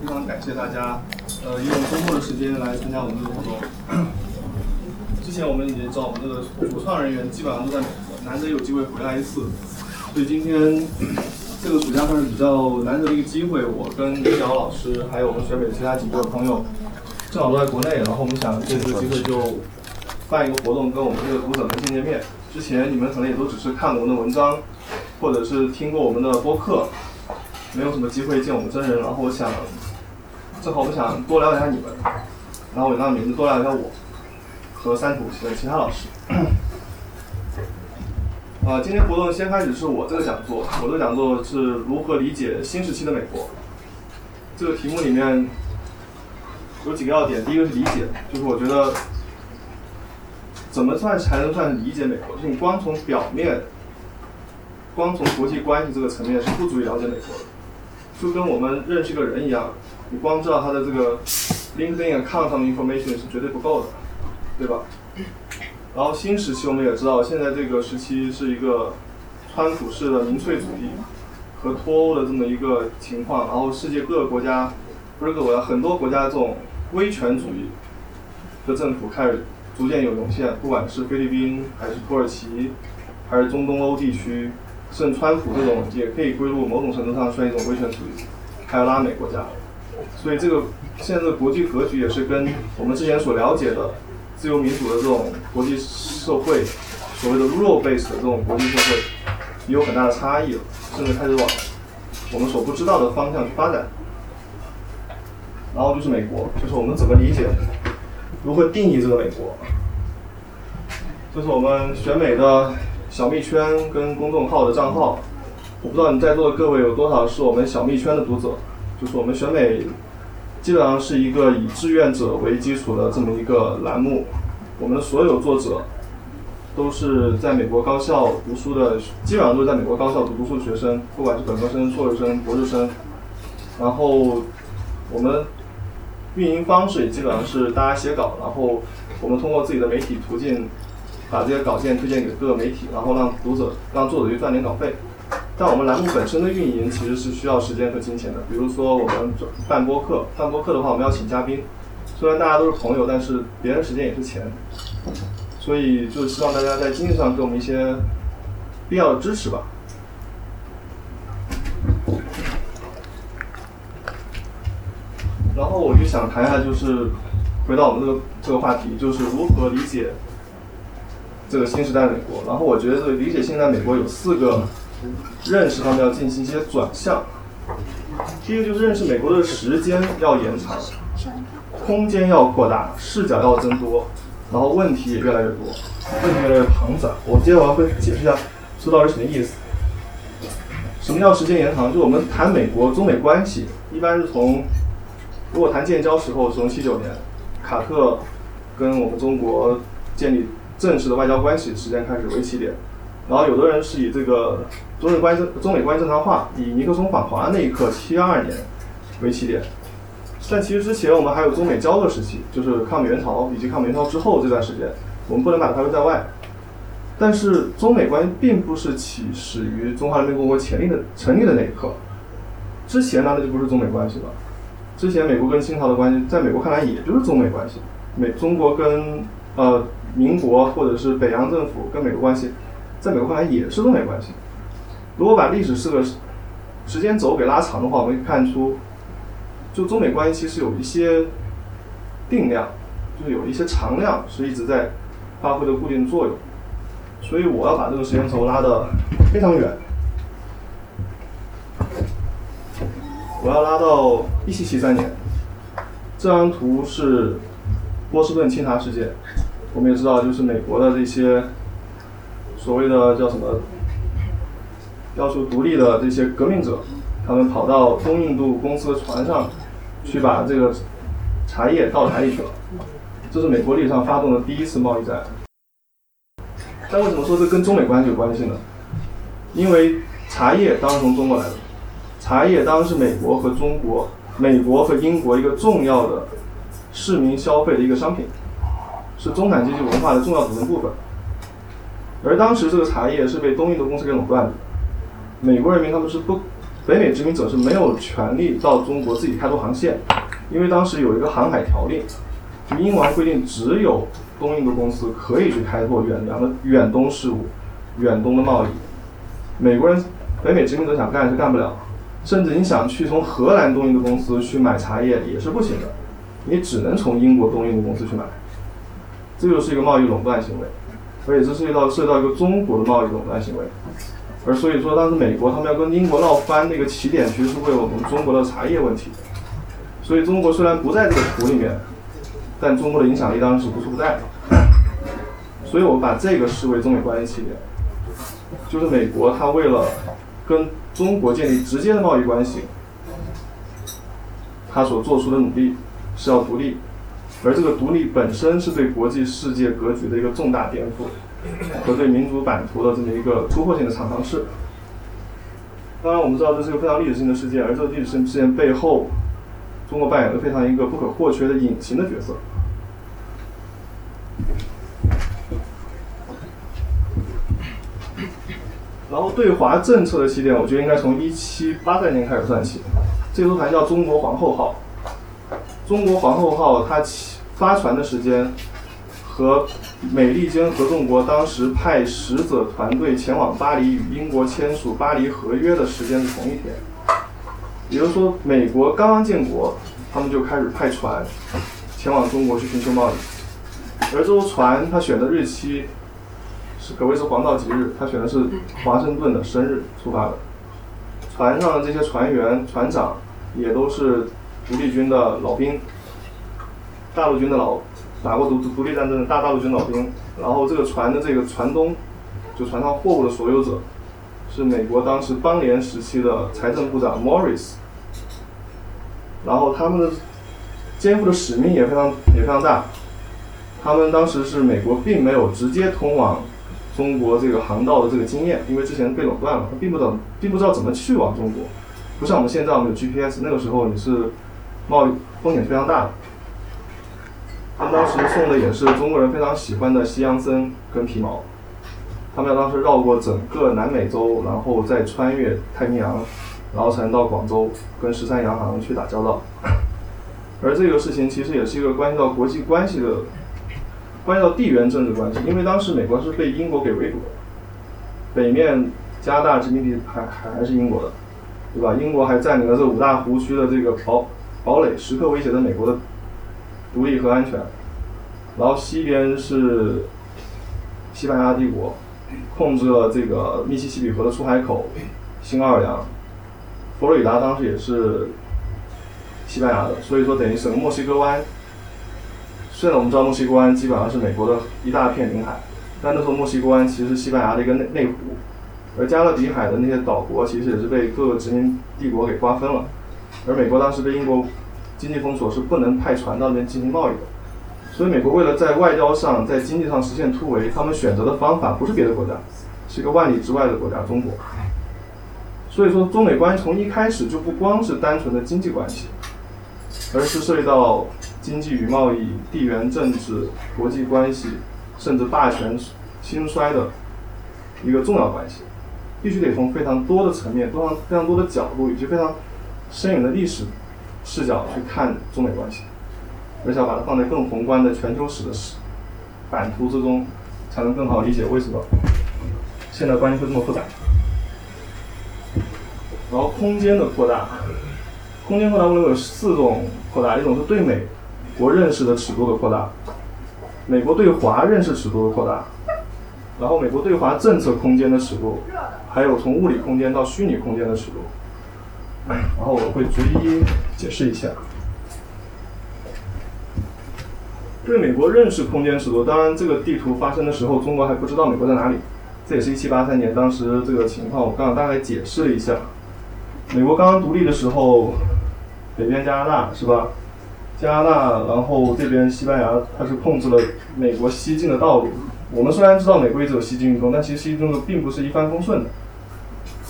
非常感谢大家，呃，用周末的时间来参加我们这个活动。之前我们已经知道，我们这个主创人员基本上都在美国，难得有机会回来一次，所以今天 这个暑假算是比较难得的一个机会。我跟李晓老师还有我们学美其他几个朋友，正好都在国内，然后我们想借这个机会就办一个活动，跟我们这个读者们见见面。之前你们可能也都只是看过我们的文章，或者是听过我们的播客，没有什么机会见我们真人。然后我想，正好我想多了解一下你们，然后我让名字多了解一下我。和三土的其他老师。啊，今天活动先开始是我这个讲座，我这个讲座是如何理解新时期的美国。这个题目里面有几个要点，第一个是理解，就是我觉得怎么算才能算理解美国？就是你光从表面，光从国际关系这个层面是不足以了解美国的，就跟我们认识一个人一样，你光知道他的这个 LinkedIn account 上的 information 是绝对不够的。对吧？然后新时期我们也知道，现在这个时期是一个川普式的民粹主义和脱欧的这么一个情况。然后世界各个国家，不是各个国家，很多国家这种威权主义的政府开始逐渐有涌现，不管是菲律宾还是土耳其，还是中东欧地区，甚至川普这种也可以归入某种程度上算一种威权主义，还有拉美国家。所以这个现在的国际格局也是跟我们之前所了解的。自由民主的这种国际社会，所谓的 rule base 的这种国际社会，也有很大的差异了，甚至开始往我们所不知道的方向去发展。然后就是美国，就是我们怎么理解，如何定义这个美国？这是我们选美的小蜜圈跟公众号的账号，我不知道你在座的各位有多少是我们小蜜圈的读者，就是我们选美。基本上是一个以志愿者为基础的这么一个栏目，我们所有作者都是在美国高校读书的，基本上都是在美国高校读读书的学生，不管是本科生、硕士生、博士生。然后我们运营方式也基本上是大家写稿，然后我们通过自己的媒体途径把这些稿件推荐给各个媒体，然后让读者、让作者去赚点稿费。但我们栏目本身的运营其实是需要时间和金钱的。比如说我们办播客，办播客的话，我们要请嘉宾。虽然大家都是朋友，但是别人时间也是钱，所以就希望大家在经济上给我们一些必要的支持吧。然后我就想谈一下，就是回到我们这个这个话题，就是如何理解这个新时代美国。然后我觉得理解现在美国有四个。认识上面要进行一些转向。第一个就是认识美国的时间要延长，空间要扩大，视角要增多，然后问题也越来越多，问题越来越庞杂。我接下来会解释一下，这到底什么意思？什么叫时间延长？就我们谈美国中美关系，一般是从如果谈建交时候，从七九年卡特跟我们中国建立正式的外交关系时间开始为起点。然后有的人是以这个中美关系中美关系正常化，以尼克松访华那一刻七二年为起点，但其实之前我们还有中美交恶时期，就是抗美援朝以及抗美援朝之后这段时间，我们不能把它排除在外。但是中美关系并不是起始于中华人民共和国成立的成立的那一刻，之前呢那就不是中美关系了。之前美国跟清朝的关系，在美国看来也就是中美关系，美中国跟呃民国或者是北洋政府跟美国关系。在美国看来也是中美关系。如果把历史是个时间轴给拉长的话，我们可以看出，就中美关系其实有一些定量，就是有一些常量是一直在发挥着固定作用。所以我要把这个时间轴拉得非常远，我要拉到一七七三年。这张图是波士顿清查事件。我们也知道，就是美国的这些。所谓的叫什么？要求独立的这些革命者，他们跑到东印度公司的船上，去把这个茶叶倒台里去了。这是美国历史上发动的第一次贸易战。但为什么说这跟中美关系有关系呢？因为茶叶当然从中国来的，茶叶当然是美国和中国、美国和英国一个重要的市民消费的一个商品，是中产阶级文化的重要组成部分。而当时这个茶叶是被东印度公司给垄断的，美国人民他们是不北美殖民者是没有权利到中国自己开拓航线，因为当时有一个航海条例，英王规定只有东印度公司可以去开拓远洋的远东事务、远东的贸易。美国人、北美殖民者想干是干不了，甚至你想去从荷兰东印度公司去买茶叶也是不行的，你只能从英国东印度公司去买。这就是一个贸易垄断行为，而且这涉及到涉及到一个中国的贸易垄断行为。而所以说，当时美国他们要跟英国闹翻，那个起点其实是为了我们中国的茶叶问题。所以中国虽然不在这个图里面，但中国的影响力当然是无处不在的。所以我把这个视为中美关系起点，就是美国它为了跟中国建立直接的贸易关系，它所做出的努力是要独立，而这个独立本身是对国际世界格局的一个重大颠覆。和对民主版图的这么一个突破性的尝试。当然，我们知道这是一个非常历史性的事件，而这个历史性事件背后，中国扮演了非常一个不可或缺的隐形的角色。然后对华政策的起点，我觉得应该从一七八三年开始算起。这艘船叫“中国皇后号”。中国皇后号它起发船的时间和。美利坚合众国当时派使者团队前往巴黎与英国签署巴黎合约的时间是同一天，也就是说，美国刚刚建国，他们就开始派船前往中国去寻求贸易。而这艘船，他选的日期是可谓是黄道吉日，他选的是华盛顿的生日出发的。船上的这些船员、船长也都是独立军的老兵，大陆军的老。打过独独立战争的大大陆军老兵，然后这个船的这个船东，就船上货物的所有者，是美国当时邦联时期的财政部长 Morris，然后他们的肩负的使命也非常也非常大，他们当时是美国并没有直接通往中国这个航道的这个经验，因为之前被垄断了，他并不懂并不知道怎么去往中国，不像我们现在我们有 GPS，那个时候你是贸易风险非常大的。他们当时送的也是中国人非常喜欢的西洋参跟皮毛，他们要当时绕过整个南美洲，然后再穿越太平洋，然后才能到广州跟十三洋行去打交道。而这个事情其实也是一个关系到国际关系的，关系到地缘政治关系，因为当时美国是被英国给围堵的，北面加拿大殖民地还还还是英国的，对吧？英国还占领了这五大湖区的这个堡堡垒，时刻威胁着美国的。独立和安全，然后西边是西班牙帝国，控制了这个密西西比河的出海口，新奥尔良，佛罗里达当时也是西班牙的，所以说等于整个墨西哥湾。虽然我们知道墨西哥湾基本上是美国的一大片领海，但那时候墨西哥湾其实是西班牙的一个内内湖，而加勒比海的那些岛国其实也是被各个殖民帝国给瓜分了，而美国当时被英国。经济封锁是不能派船到那边进行贸易的，所以美国为了在外交上、在经济上实现突围，他们选择的方法不是别的国家，是一个万里之外的国家——中国。所以说，中美关系从一开始就不光是单纯的经济关系，而是涉及到经济与贸易、地缘政治、国际关系，甚至霸权兴衰的一个重要关系，必须得从非常多的层面、非常非常多的角度以及非常深远的历史。视角去看中美关系，而且要把它放在更宏观的全球史的史版图之中，才能更好理解为什么现在关系会这么复杂。然后空间的扩大，空间扩大我认为有四种扩大，一种是对美国认识的尺度的扩大，美国对华认识尺度的扩大，然后美国对华政策空间的尺度，还有从物理空间到虚拟空间的尺度。然后我会逐一解释一下。对美国认识空间尺度，当然这个地图发生的时候，中国还不知道美国在哪里。这也是一七八三年，当时这个情况我刚刚大概解释了一下。美国刚刚独立的时候，北边加拿大是吧？加拿大，然后这边西班牙，它是控制了美国西进的道路。我们虽然知道美国一直有西进运动，但其实西进运动并不是一帆风顺的。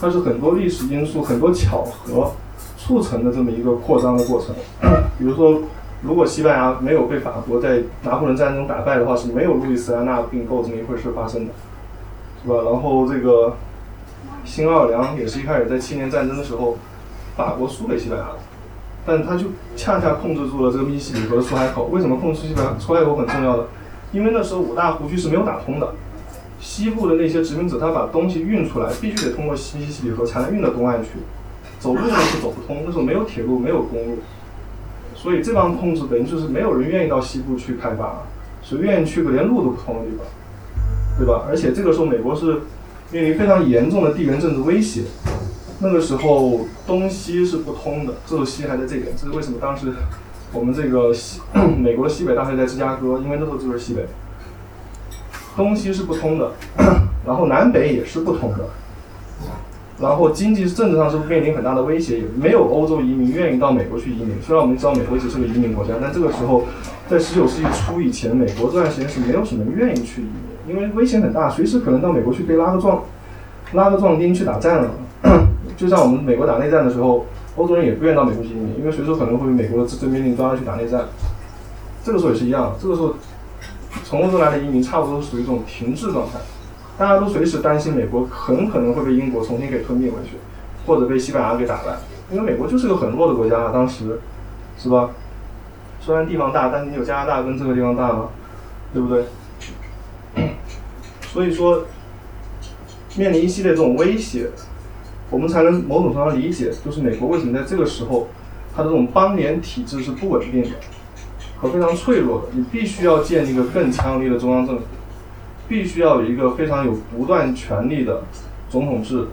它是很多历史因素、很多巧合促成的这么一个扩张的过程。比如说，如果西班牙没有被法国在拿破仑战争打败的话，是没有路易斯安那并购这么一回事发生的，是吧？然后这个新奥尔良也是一开始在七年战争的时候，法国输给西班牙的，但他就恰恰控制住了这个密西西比河的出海口。为什么控制西班牙出海口很重要的？因为那时候五大湖区是没有打通的，西部的那些殖民者他把东西运出来，必须得通过密西西比河才能运到东岸去，走路呢是走不通，那时候没有铁路，没有公路，所以这帮控制等于就是没有人愿意到西部去开发，谁愿意去个连路都不通的地方，对吧？而且这个时候美国是面临非常严重的地缘政治威胁，那个时候东西是不通的，这时候西还在这边，这是为什么当时。我们这个西 美国的西北大学在芝加哥，因为那时候就是西北，东西是不通的，然后南北也是不通的，然后经济政治上是面临很大的威胁，也没有欧洲移民愿意到美国去移民。虽然我们知道美国一直是个移民国家，但这个时候在十九世纪初以前，美国这段时间是没有什么人愿意去移民，因为危险很大，随时可能到美国去被拉个壮拉个壮丁去打仗了。就像我们美国打内战的时候。欧洲人也不愿意到美国去移民，因为随时可能会被美国的自治命令抓去打内战。这个时候也是一样，这个时候从欧洲来的移民差不多属于一种停滞状态，大家都随时担心美国很可能会被英国重新给吞并回去，或者被西班牙给打败。因为美国就是个很弱的国家啊，当时是吧？虽然地方大，但是你有加拿大跟这个地方大吗？对不对？所以说，面临一系列这种威胁。我们才能某种程度上理解，就是美国为什么在这个时候，它的这种邦联体制是不稳定的和非常脆弱的。你必须要建立一个更强力的中央政府，必须要有一个非常有独断权力的总统制，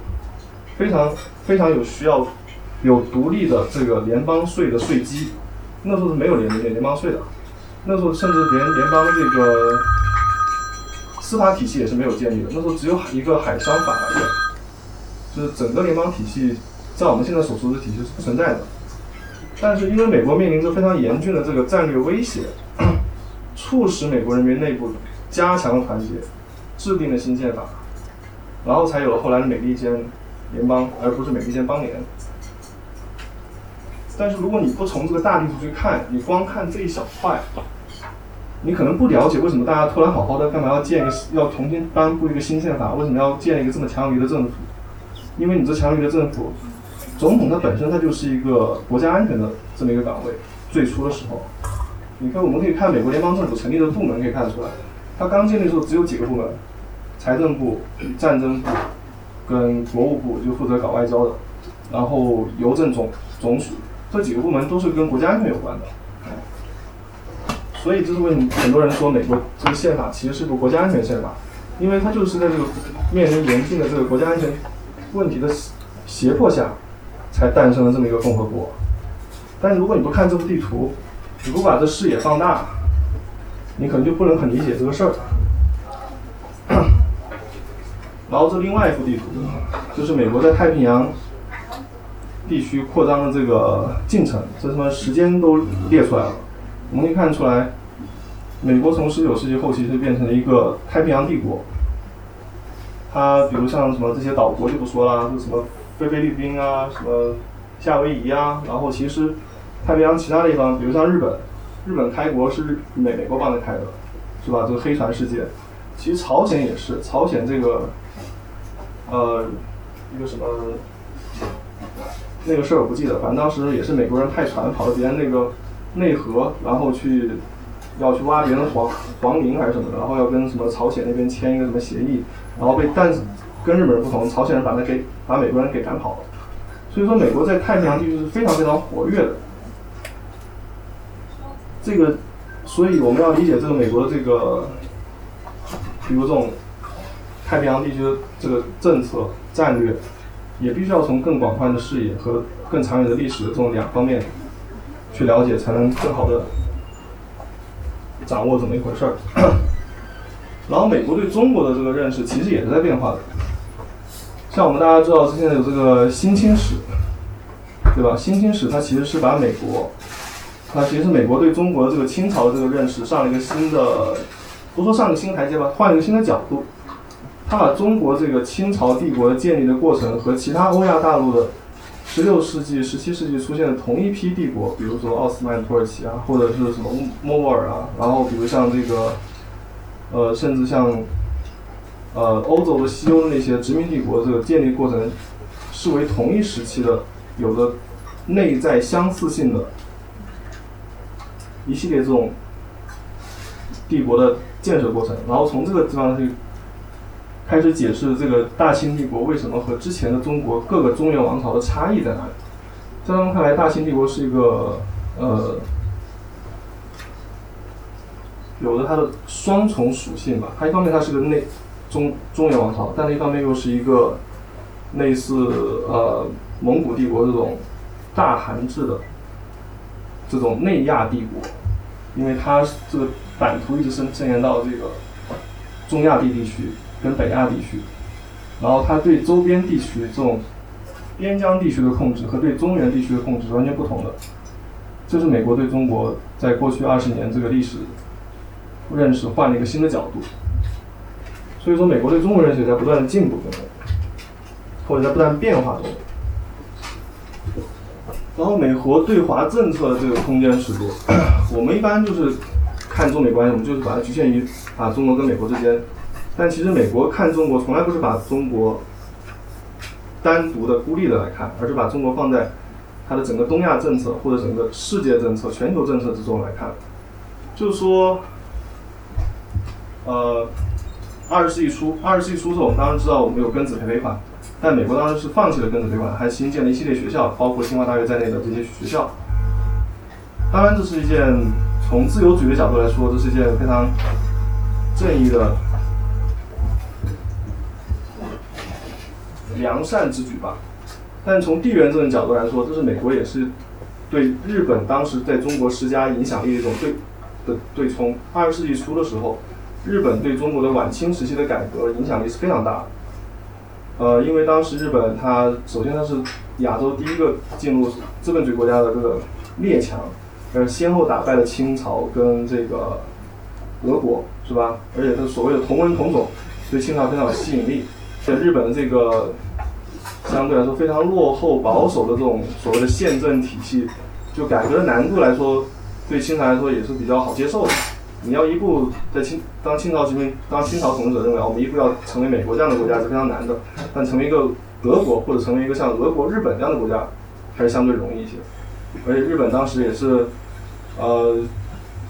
非常非常有需要有独立的这个联邦税的税基。那时候是没有联联联邦税的，那时候甚至连联邦这个司法体系也是没有建立的。那时候只有一个海商法院。就是整个联邦体系，在我们现在所说的体系是不存在的。但是因为美国面临着非常严峻的这个战略威胁，促使美国人民内部加强团结，制定了新宪法，然后才有了后来的美利坚联邦，而不是美利坚邦联。但是如果你不从这个大地图去看，你光看这一小块，你可能不了解为什么大家突然好好的，干嘛要建一个要重新颁布一个新宪法？为什么要建一个这么强有力的政府？因为你这强有力的政府，总统他本身他就是一个国家安全的这么一个岗位。最初的时候，你看我们可以看美国联邦政府成立的部门可以看得出来，他刚建立的时候只有几个部门，财政部、战争部跟国务部就负责搞外交的，然后邮政总总署这几个部门都是跟国家安全有关的。所以这是为什么很多人说美国这个宪法其实是个国家安全宪法，因为它就是在这个面临严峻的这个国家安全。问题的胁迫下，才诞生了这么一个共和国。但如果你不看这幅地图，你不把这视野放大，你可能就不能很理解这个事儿。然后这另外一幅地图，就是美国在太平洋地区扩张的这个进程，这什么时间都列出来了。我们可以看出来，美国从十九世纪后期就变成了一个太平洋帝国。它比如像什么这些岛国就不说了，就什么菲菲律宾啊，什么夏威夷啊，然后其实太平洋其他地方，比如像日本，日本开国是美美国帮着开的，是吧？这个黑船事件，其实朝鲜也是，朝鲜这个呃一个什么那个事儿我不记得，反正当时也是美国人派船跑到别人那个内河，然后去要去挖别人的皇皇陵还是什么的，然后要跟什么朝鲜那边签一个什么协议。然后被，但是跟日本人不同，朝鲜人把他给把美国人给赶跑了。所以说，美国在太平洋地区是非常非常活跃的。这个，所以我们要理解这个美国的这个，比如这种太平洋地区的这个政策战略，也必须要从更广泛的视野和更长远的历史的这种两方面去了解，才能更好的掌握怎么一回事儿。然后美国对中国的这个认识其实也是在变化的，像我们大家知道，现在有这个新清史，对吧？新清史它其实是把美国，它其实是美国对中国的这个清朝的这个认识上了一个新的，不说上个新台阶吧，换了一个新的角度。它把中国这个清朝帝国的建立的过程和其他欧亚大陆的十六世纪、十七世纪出现的同一批帝国，比如说奥斯曼土耳其啊，或者是什么莫卧儿啊，然后比如像这个。呃，甚至像，呃欧洲的西欧的那些殖民帝国这个建立过程视为同一时期的，有着内在相似性的一系列这种帝国的建设过程，然后从这个地方去开始解释这个大清帝国为什么和之前的中国各个中原王朝的差异在哪里。在他们看来，大清帝国是一个呃。有着它的双重属性吧，它一方面它是个内中中原王朝，但另一方面又是一个类似呃蒙古帝国这种大汗制的这种内亚帝国，因为它这个版图一直伸伸延到这个中亚地地区跟北亚地区，然后它对周边地区这种边疆地区的控制和对中原地区的控制是完全不同的，这是美国对中国在过去二十年这个历史。认识换了一个新的角度，所以说美国对中国认识也在不断的进步中，或者在不断变化中。然后美国对华政策的这个空间尺度，我们一般就是看中美关系，我们就是把它局限于啊中国跟美国之间。但其实美国看中国从来不是把中国单独的孤立的来看，而是把中国放在它的整个东亚政策或者整个世界政策、全球政策之中来看，就是说。呃，二十世纪初，二十世纪初的时候，我们当然知道我们有庚子赔赔款，但美国当时是放弃了庚子赔款，还新建了一系列学校，包括清华大学在内的这些学校。当然，这是一件从自由主义的角度来说，这是一件非常正义的良善之举吧。但从地缘政治角度来说，这是美国也是对日本当时在中国施加影响力的一种对的对冲。二十世纪初的时候。日本对中国的晚清时期的改革影响力是非常大的，呃，因为当时日本它首先它是亚洲第一个进入资本主义国家的这个列强，呃，先后打败了清朝跟这个俄国，是吧？而且它所谓的同文同种，对清朝非常有吸引力。在日本的这个相对来说非常落后保守的这种所谓的宪政体系，就改革的难度来说，对清朝来说也是比较好接受的。你要一步在清当清朝殖民当清朝统治者认为我们一步要成为美国这样的国家是非常难的，但成为一个德国或者成为一个像俄国、日本这样的国家还是相对容易一些。而且日本当时也是，呃，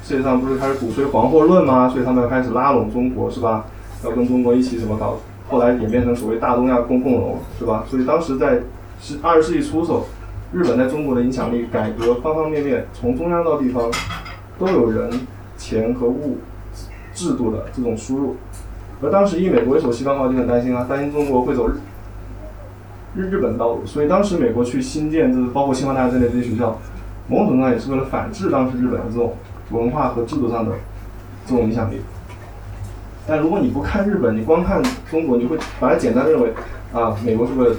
世界上不是开始鼓吹黄祸论吗？所以他们要开始拉拢中国是吧？要跟中国一起怎么搞？后来演变成所谓大东亚共共荣是吧？所以当时在十二十世纪初的时候，日本在中国的影响力、改革方方面面，从中央到地方都有人。钱和物制度的这种输入，而当时以美国为首，西方化就很担心啊，担心中国会走日日日本道路，所以当时美国去新建，就是包括清华大学在内这些学校，某种程度上也是为了反制当时日本的这种文化和制度上的这种影响力。但如果你不看日本，你光看中国，你会把它简单认为啊，美国是为了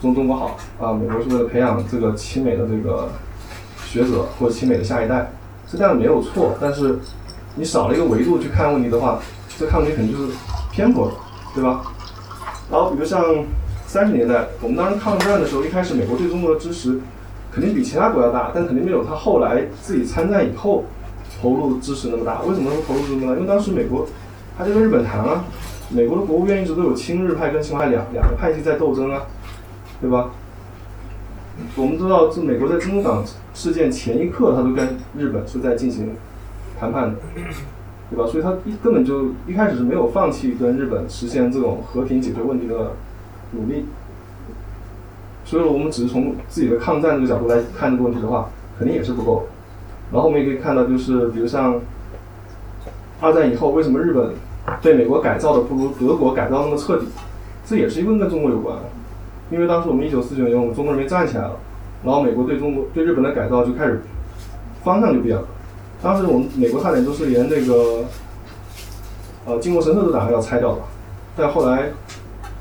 中中国好啊，美国是为了培养这个亲美的这个学者或者亲美的下一代。这样没有错，但是你少了一个维度去看问题的话，这看问题肯定就是偏颇的，对吧？然后比如像三十年代，我们当时抗战的时候，一开始美国对中国的支持肯定比其他国家大，但肯定没有他后来自己参战以后投入的支持那么大。为什么说投入这么大？因为当时美国他就跟日本谈啊，美国的国务院一直都有亲日派跟亲华派两两个派系在斗争啊，对吧？我们知道，这美国在珍珠港事件前一刻，他都跟日本是在进行谈判的，对吧？所以他一根本就一开始是没有放弃跟日本实现这种和平解决问题的努力。所以，我们只是从自己的抗战这个角度来看这个问题的话，肯定也是不够。然后我们也可以看到，就是比如像二战以后，为什么日本被美国改造的不如德国改造那么彻底？这也是一个跟中国有关。因为当时我们一九四九年，我们中国人民站起来了，然后美国对中国对日本的改造就开始方向就变了。当时我们美国差点就是连这个呃靖国神社都打算要拆掉了，但后来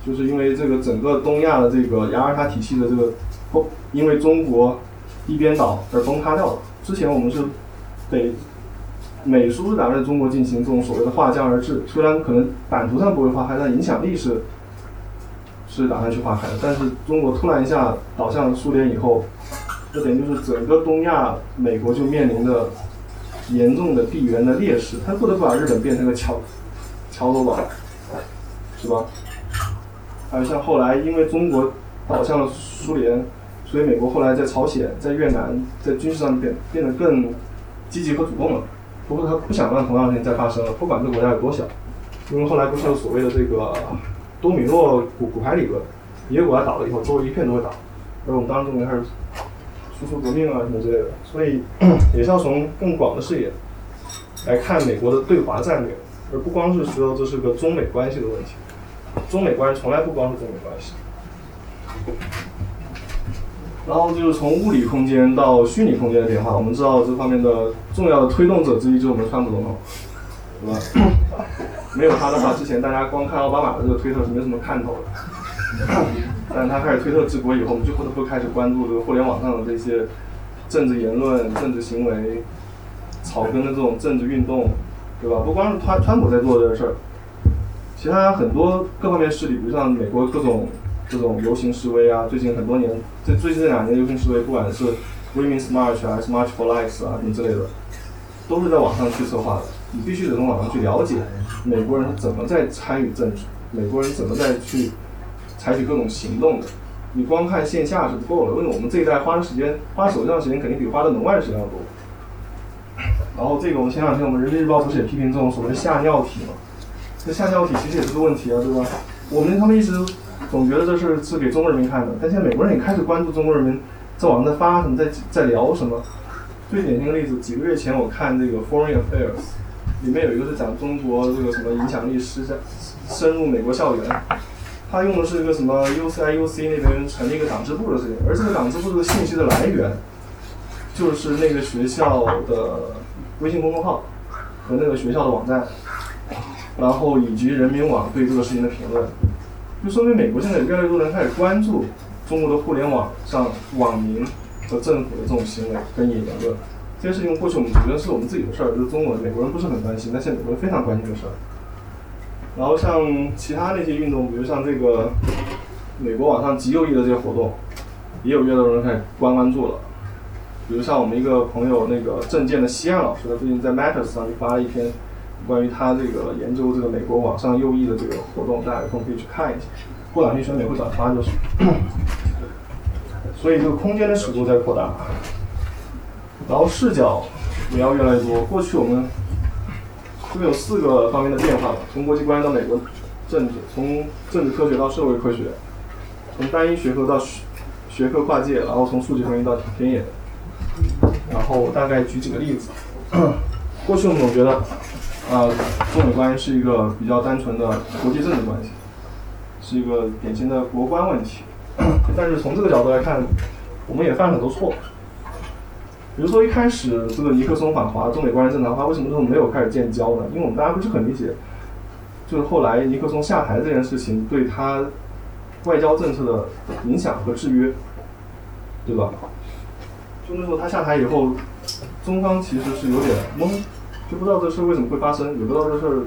就是因为这个整个东亚的这个雅尔塔体系的这个崩，因为中国一边倒而崩塌掉了。之前我们是北美苏打算在中国进行这种所谓的划江而治，虽然可能版图上不会划，但影响力是。是打算去划开的，但是中国突然一下倒向苏联以后，这等于就是整个东亚，美国就面临着严重的地缘的劣势，他不得不把日本变成个桥桥头堡。是吧？还有像后来因为中国倒向了苏联，所以美国后来在朝鲜、在越南在军事上变变得更积极和主动了。不过他不想让同样的事情再发生了，不管这个国家有多小。因为后来不是有所谓的这个多米诺骨骨牌理论，一个国家倒了以后，周围一片都会倒。而我们当时就开始输出革命啊什么之类的，所以也是要从更广的视野来看美国的对华战略，而不光是说这是个中美关系的问题。中美关系从来不光是中美关系。然后就是从物理空间到虚拟空间的变化，我们知道这方面的重要的推动者之一就是我们川普总统，对吧？没有他的话，之前大家光看奥巴马的这个推特是没什么看头的。但他开始推特治国以后，我们就不得不开始关注这个互联网上的这些政治言论、政治行为、草根的这种政治运动，对吧？不光是川川普在做这个事儿，其他很多各方面势力，比如像美国各种。这种游行示威啊，最近很多年，这最近这两年游行示威，不管是 Women's March，还是 March for Lives 啊，什么之类的，都是在网上去策划的。你必须得从网上去了解美国人怎么在参与政治，美国人怎么在去采取各种行动的。你光看线下是不够的，因为我们这一代花的时间，花手上的时间肯定比花在门外的时间要多。然后这个，我们前两天我们人民日报不是也批评这种所谓的吓尿体嘛？这吓尿体其实也是个问题啊，对吧？我们他们一直。总觉得这是是给中国人民看的，但现在美国人也开始关注中国人民在网上在发什么，在在聊什么。最典型的例子，几个月前我看这个 Foreign Affairs，里面有一个是讲中国这个什么影响力施加深入美国校园，他用的是一个什么 UCIUC 那边成立一个党支部的事情，而这个党支部这个信息的来源，就是那个学校的微信公众号和那个学校的网站，然后以及人民网对这个事情的评论。就说明美国现在越来越多人开始关注中国的互联网上网民和政府的这种行为跟言论。这件事情过去我们觉得是我们自己的事儿，就是中国人美国人不是很关心，但现在美国人非常关心这个事儿。然后像其他那些运动，比如像这个美国网上极右翼的这些活动，也有越来越多人开始关关注了。比如像我们一个朋友那个政见的西岸老师，他最近在 Matters 上就发了一篇。关于他这个研究这个美国网上右翼的这个活动，大家有空可以去看一下。过两天选美会转发就是。所以这个空间的尺度在扩大，然后视角也要越来越多。过去我们这边有四个方面的变化吧：从国际关系到美国政治，从政治科学到社会科学，从单一学科到学学科跨界，然后从数据分析到田野。然后我大概举几个例子。过去我们总觉得。啊，中美关系是一个比较单纯的国际政治关系，是一个典型的国关问题。但是从这个角度来看，我们也犯了很多错。比如说一开始这个尼克松访华，中美关系正常化，为什么时候没有开始建交呢？因为我们大家不是很理解，就是后来尼克松下台这件事情对他外交政策的影响和制约，对吧？就那时候他下台以后，中方其实是有点懵。就不知道这事为什么会发生，也不知道这事儿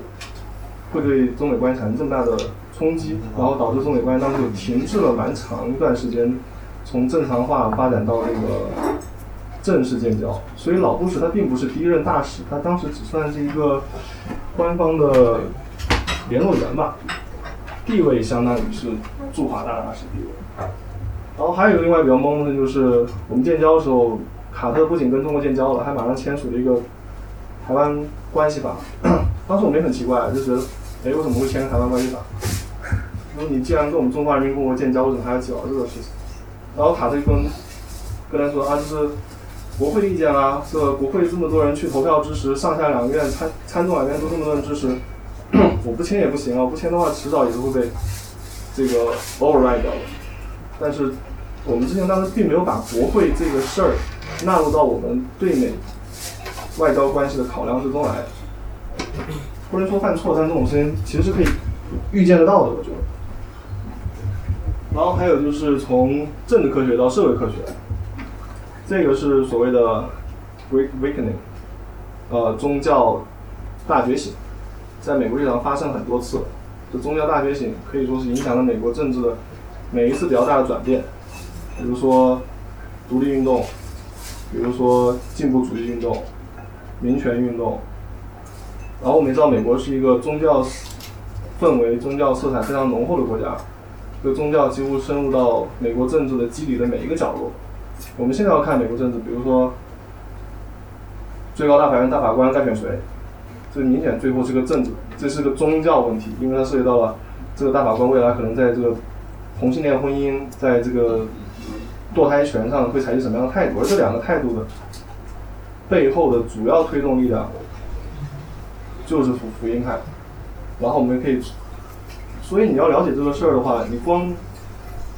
会对中美关系产生这么大的冲击，然后导致中美关系当时停滞了蛮长一段时间，从正常化发展到这个正式建交。所以老布什他并不是第一任大使，他当时只算是一个官方的联络员吧，地位相当于是驻华大使地位。然后还有一个另外比较懵的就是，我们建交的时候，卡特不仅跟中国建交了，还马上签署了一个。台湾关系法，当时我们也很奇怪，就觉得，哎，为什么会签台湾关系法？说你既然跟我们中华人民共和国建交，为什么还要搅这个事情？然后卡特就跟跟他说啊，就是国会意见啊，这个国会这么多人去投票支持，上下两院参参众两院都这么多人支持，我不签也不行啊，不签的话迟早也是会被这个 override 掉的。但是我们之前当时并没有把国会这个事儿纳入到我们对美。外交关系的考量之中来，不能说犯错，但这种事情其实是可以预见得到的，我觉得。然后还有就是从政治科学到社会科学，这个是所谓的 Great Awakening，呃，宗教大觉醒，在美国历史上发生很多次。这宗教大觉醒可以说是影响了美国政治的每一次比较大的转变，比如说独立运动，比如说进步主义运动。民权运动，然后我们知道美国是一个宗教氛围、宗教色彩非常浓厚的国家，这个宗教几乎深入到美国政治的基底的每一个角落。我们现在要看美国政治，比如说最高大法院大法官该选谁，这明显最后是个政治，这是个宗教问题，因为它涉及到了这个大法官未来可能在这个同性恋婚姻，在这个堕胎权上会采取什么样的态度，而这两个态度的背后的主要推动力量就是福福音派。然后我们可以，所以你要了解这个事儿的话，你光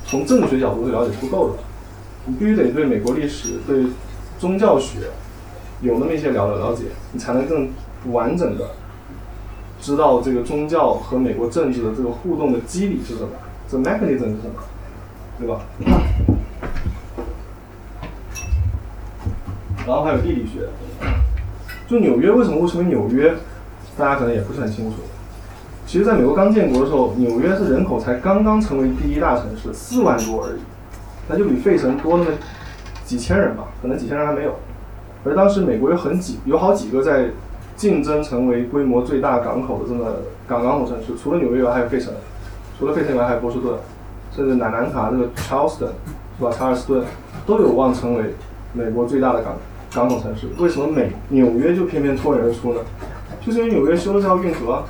从政治学角度去了解是不够的，你必须得对美国历史、对宗教学有那么一些了了解，你才能更完整的知道这个宗教和美国政治的这个互动的机理是什么，这 mechanism 是什么，对吧？然后还有地理学，就纽约为什么会成为纽约，大家可能也不是很清楚。其实，在美国刚建国的时候，纽约是人口才刚刚成为第一大城市，四万多而已，那就比费城多那么几千人吧，可能几千人还没有。而当时美国有很几有好几个在竞争成为规模最大港口的这么港港口城市，除了纽约以外还有费城，除了费城以外还有波士顿，甚至南南卡这个 Charleston 是吧？查尔斯顿都有望成为美国最大的港港口城市。为什么美纽约就偏偏脱颖而出呢？就是因为纽约修了这条运河。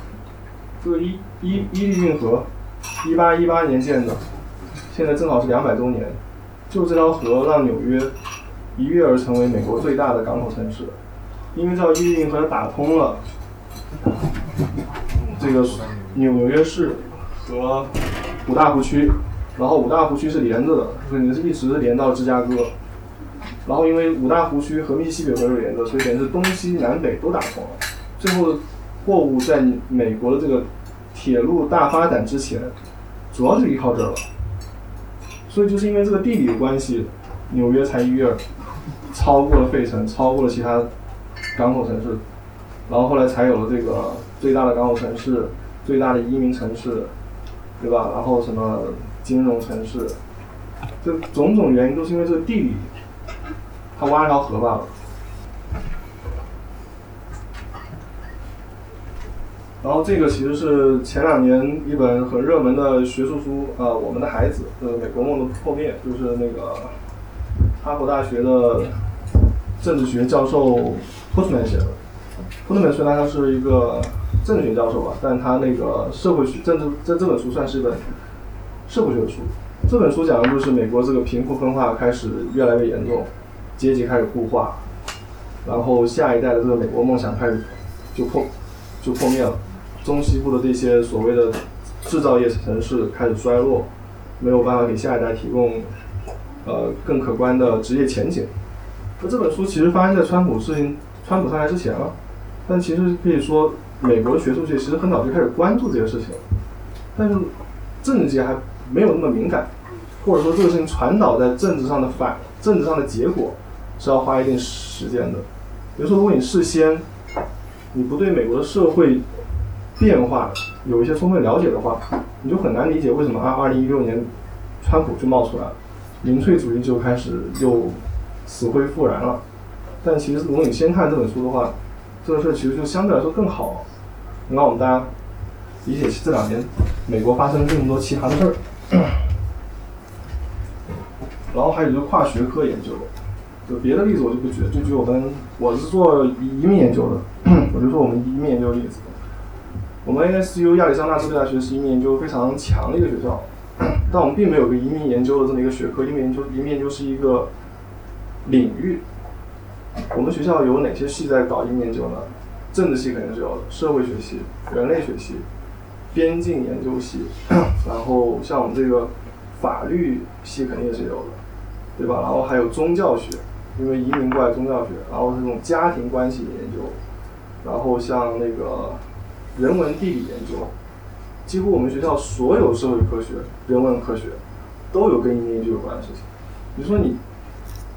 这个伊伊伊利运河，一八一八年建的，现在正好是两百周年。就这条河让纽约一跃而成为美国最大的港口城市，因为这条伊利运河打通了这个纽约市和五大湖区，然后五大湖区是连着的，所以是一直连到芝加哥。然后因为五大湖区和密西西比河是连着，所以等于是东西南北都打通了。最后。货物在美国的这个铁路大发展之前，主要是依靠这儿了。所以就是因为这个地理的关系，纽约才一跃超过了费城，超过了其他港口城市，然后后来才有了这个最大的港口城市、最大的移民城市，对吧？然后什么金融城市，这种种原因都是因为这个地理，他挖一条河罢了。然后这个其实是前两年一本很热门的学术书，呃，《我们的孩子》呃，美国梦的破灭，就是那个哈佛大学的政治学教授托特曼写的。托特曼虽然他是一个政治学教授吧，但他那个社会学政治这这本书算是一本社会学的书。这本书讲的就是美国这个贫富分化开始越来越严重，阶级开始固化，然后下一代的这个美国梦想开始就破就破灭了。中西部的这些所谓的制造业城市开始衰落，没有办法给下一代提供呃更可观的职业前景。那这本书其实发生在川普事情川普上台之前了，但其实可以说美国学术界其实很早就开始关注这些事情，但是政治界还没有那么敏感，或者说这个事情传导在政治上的反政治上的结果是要花一定时间的。比如说，如果你事先你不对美国的社会变化有一些充分了解的话，你就很难理解为什么二二零一六年，川普就冒出来了，民粹主义就开始又死灰复燃了。但其实如果你先看这本书的话，这个事其实就相对来说更好，能让我们大家理解这两年美国发生这么多奇葩的事儿。然后还有就是跨学科研究，就别的例子我就不举，就举我们我是做移民研究的，我就说我们移民研究的例子。我们 ASU 亚利桑那州立大学是移民研究非常强的一个学校，但我们并没有个移民研究的这么一个学科。移民研究，移民研究是一个领域。我们学校有哪些系在搞移民研究呢？政治系肯定是有的，社会学系、人类学系、边境研究系，然后像我们这个法律系肯定也是有的，对吧？然后还有宗教学，因为移民过来宗教学，然后这种家庭关系研究，然后像那个。人文地理研究，几乎我们学校所有社会科学、人文科学，都有跟移民研究有关的事情。你说你，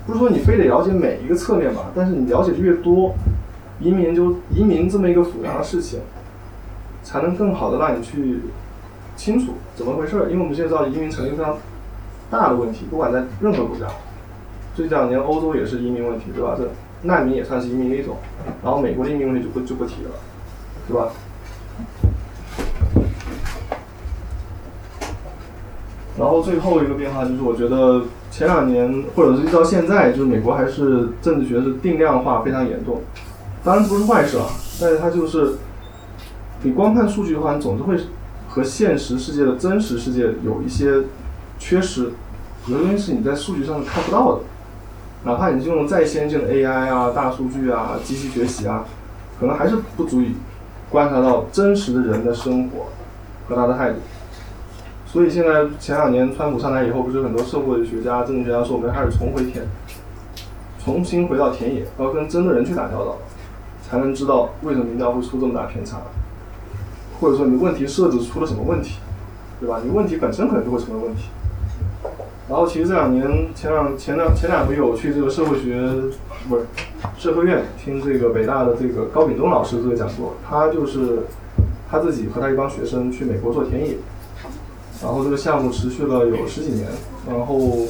不是说你非得了解每一个侧面吧？但是你了解的越多，移民研究、移民这么一个复杂的事情，才能更好的让你去清楚怎么回事儿。因为我们现在知道移民成一个非常大的问题，不管在任何国家，这两年欧洲也是移民问题，对吧？这难民也算是移民的一种。然后美国的移民问题就不就不提了，对吧？然后最后一个变化就是，我觉得前两年或者是一直到现在，就是美国还是政治学是定量化非常严重。当然不是坏事啊，但是它就是你光看数据的话，你总是会和现实世界的真实世界有一些缺失，有些东西是你在数据上是看不到的。哪怕你是用再先进的 AI 啊、大数据啊、机器学习啊，可能还是不足以观察到真实的人的生活和他的态度。所以现在前两年川普上台以后，不是很多社会学家、政治学家说，我们开始重回田，重新回到田野，要跟真的人去打交道，才能知道为什么民调会出这么大偏差，或者说你问题设置出了什么问题，对吧？你问题本身可能就会成为问题。然后其实这两年前两前两前两个月我去这个社会学不是社科院听这个北大的这个高秉忠老师这个讲座，他就是他自己和他一帮学生去美国做田野，然后这个项目持续了有十几年，然后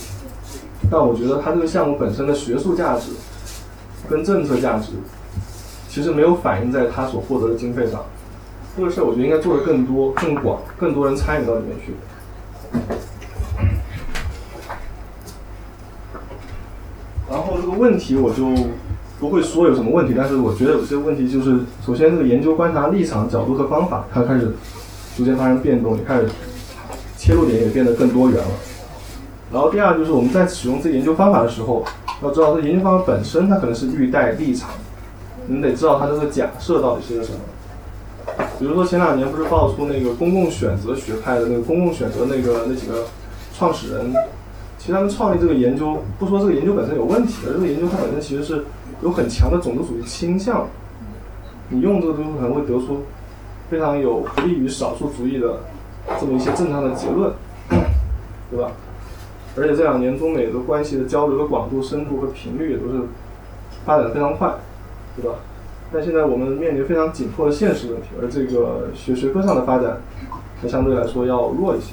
但我觉得他这个项目本身的学术价值跟政策价值其实没有反映在他所获得的经费上，这个事儿我觉得应该做的更多更广，更多人参与到里面去。然后这个问题我就不会说有什么问题，但是我觉得有些问题就是，首先这个研究观察立场、角度和方法，它开始逐渐发生变动，也开始切入点也变得更多元了。然后第二就是我们在使用这研究方法的时候，要知道这研究方法本身它可能是预带立场，你得知道它这个假设到底是个什么。比如说前两年不是爆出那个公共选择学派的那个公共选择那个那几个创始人。其实他们创立这个研究，不说这个研究本身有问题，而这个研究它本身其实是有很强的种族主义倾向。你用这个东西可能会得出非常有不利于少数族裔的这么一些正常的结论，对吧？而且这两年中美的关系的交流的广度、深度和频率也都是发展非常快，对吧？但现在我们面临非常紧迫的现实问题，而这个学学科上的发展，它相对来说要弱一些。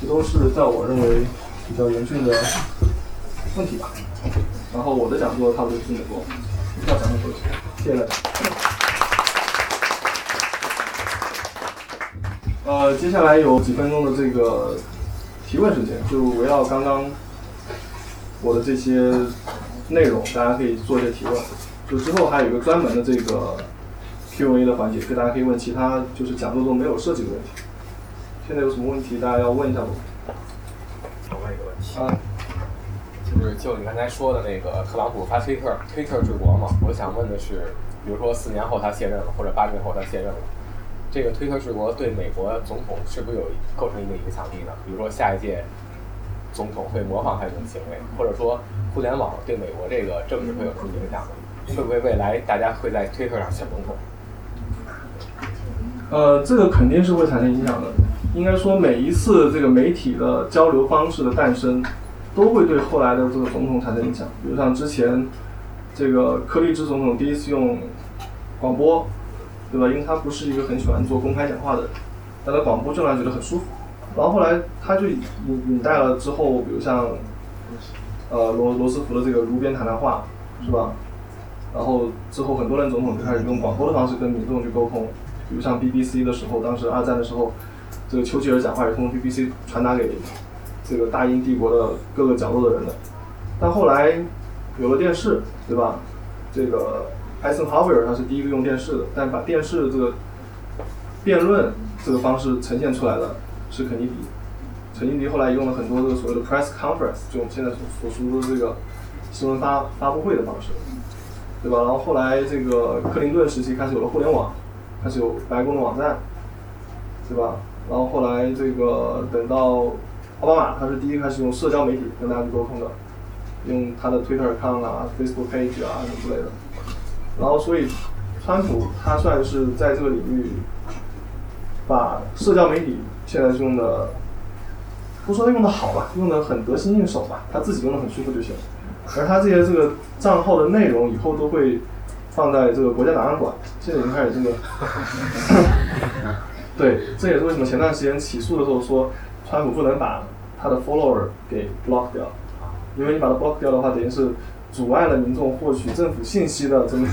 这都是在我认为。比较严峻的问题吧。然后我的讲座差不多就这么多，要讲的多，谢谢大家。呃，接下来有几分钟的这个提问时间，就围绕刚刚我的这些内容，大家可以做一些提问。就之后还有一个专门的这个 Q&A 的环节，就大家可以问其他就是讲座中没有涉及的问题。现在有什么问题，大家要问一下我问一个问题。啊，就是就你刚才说的那个特朗普发推特，推特治国嘛。我想问的是，比如说四年后他卸任了，或者八年后他卸任了，这个推特治国对美国总统是不是有构成一个影响力呢？比如说下一届总统会模仿他这种行为，或者说互联网对美国这个政治会有什么影响？会不会未来大家会在推特上选总统？呃，这个肯定是会产生影响的。应该说，每一次这个媒体的交流方式的诞生，都会对后来的这个总统产生影响。比如像之前，这个柯立芝总统第一次用广播，对吧？因为他不是一个很喜欢做公开讲话的人，但他广播就让人觉得很舒服。然后后来他就引引带了之后，比如像，呃罗罗斯福的这个炉边谈谈话，是吧？然后之后很多任总统就开始用广播的方式跟民众去沟通。比如像 BBC 的时候，当时二战的时候。这个丘吉尔讲话也通过 BBC 传达给这个大英帝国的各个角落的人的，但后来有了电视，对吧？这个艾森豪威尔他是第一个用电视的，但把电视这个辩论这个方式呈现出来的是肯尼迪。肯尼迪后来用了很多这个所谓的 press conference，就我们现在所所说的这个新闻发发布会的方式，对吧？然后后来这个克林顿时期开始有了互联网，开始有白宫的网站，对吧？然后后来这个等到奥巴马，他是第一开始用社交媒体跟大家去沟通的，用他的 Twitter account 啊、Facebook page 啊什么之类的。然后所以，川普他算是在这个领域，把社交媒体现在是用的，不说他用的好吧，用的很得心应手吧，他自己用的很舒服就行。而他这些这个账号的内容以后都会放在这个国家档案馆，现在已经开始这个。对，这也是为什么前段时间起诉的时候说，川普不能把他的 follower 给 block 掉，因为你把它 block 掉的话，等于是阻碍了民众获取政府信息的这么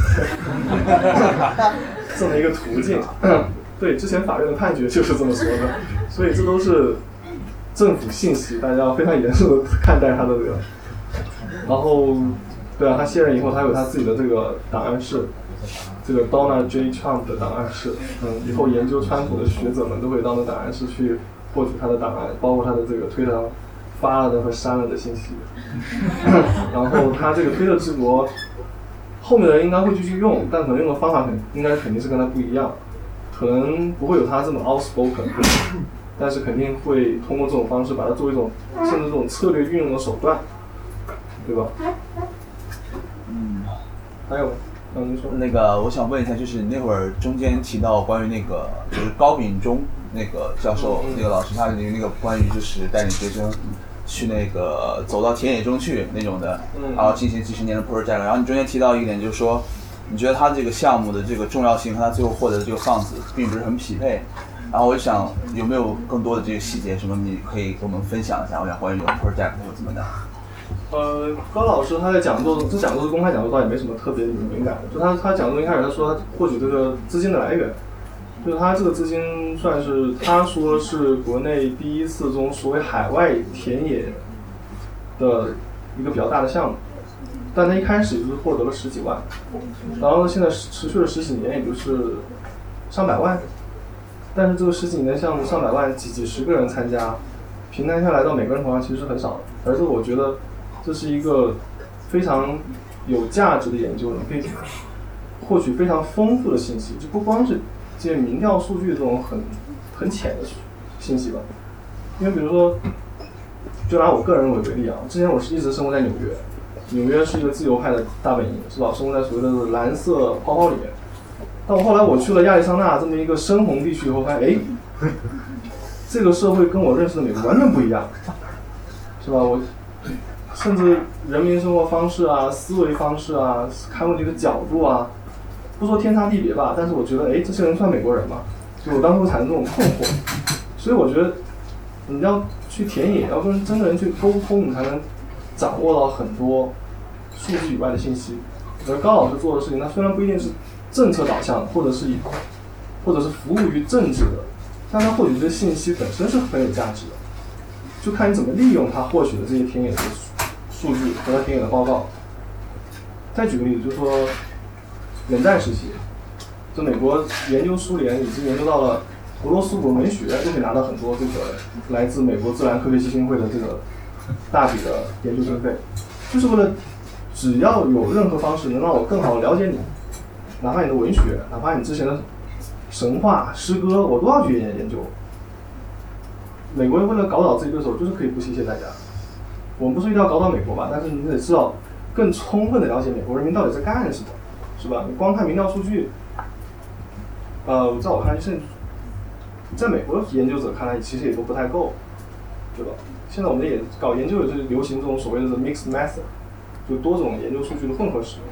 这么一个途径。对，之前法院的判决就是这么说的，所以这都是政府信息，大家要非常严肃的看待他的这个。然后，对啊，他卸任以后，他有他自己的这个档案室，这个 Donald J. Trump 的档案室。嗯，以后研究川普的学者们都会到那档案室去获取他的档案，包括他的这个推特上发了的和删了的信息。然后他这个推特治国，后面的人应该会继续用，但可能用的方法肯应该肯定是跟他不一样，可能不会有他这么 outspoken，但是肯定会通过这种方式把它作为一种甚至这种策略运用的手段，对吧？嗯，还有，嗯。那个我想问一下，就是那会儿中间提到关于那个就是高秉忠那个教授那个老师，他的那个关于就是带领学生去那个走到田野中去那种的，嗯然后进行几十年的 project。然后你中间提到一点，就是说你觉得他这个项目的这个重要性和他最后获得的这个放子并不是很匹配。然后我就想有没有更多的这个细节什么你可以跟我们分享一下？我想关于这个 project 或怎么的。呃，高老师他在讲座，这讲座是公开讲座，倒也没什么特别敏感的。就他他讲座一开始他说他获取这个资金的来源，就是他这个资金算是他说是国内第一次中所谓海外田野的一个比较大的项目，但他一开始就是获得了十几万，然后现在持续了十几年，也就是上百万。但是这个十几年的项目上百万几几十个人参加，平摊下来到每个人头上其实是很少的。而这我觉得这是一个非常有价值的研究，你可以获取非常丰富的信息，就不光是这些民调数据这种很很浅的信息吧。因为比如说，就拿我个人为为例啊，之前我是一直生活在纽约，纽约是一个自由派的大本营，是吧？生活在所谓的蓝色泡泡里面。但我后来我去了亚利桑那这么一个深红地区以后，发现哎，这个社会跟我认识的美国完全不一样，是吧？我甚至人民生活方式啊、思维方式啊、看问题的角度啊，不说天差地别吧，但是我觉得哎，这些人算美国人吗？就我当时产生这种困惑，所以我觉得你要去田野，要跟真的人去沟通，你才能掌握到很多数据以外的信息。而高老师做的事情，他虽然不一定是政策导向，或者是以，或者是服务于政治的，但他获取这些信息本身是很有价值的，就看你怎么利用他获取的这些田野的数数据和他田野的报告。再举个例子，就是说冷战时期，就美国研究苏联已经研究到了俄罗斯文学，就可以拿到很多这个来自美国自然科学基金会的这个大笔的研究经费，就是为了只要有任何方式能让我更好地了解你，哪怕你的文学，哪怕你之前的神话、诗歌，我都要去研研究。美国人为了搞倒自己对手，就是可以不惜一切代价。我们不是一定要搞倒美国吧，但是你得知道更充分的了解美国人民到底在干什么，是吧？你光看民调数据，呃，在我看来，甚至在美国的研究者看来，其实也都不太够，对吧？现在我们也搞研究，也是流行这种所谓的 mixed method，就多种研究数据的混合使用。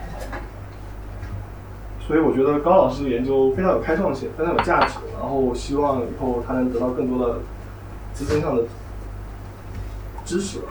所以我觉得高老师的研究非常有开创性，非常有价值。然后希望以后他能得到更多的资金上的支持吧。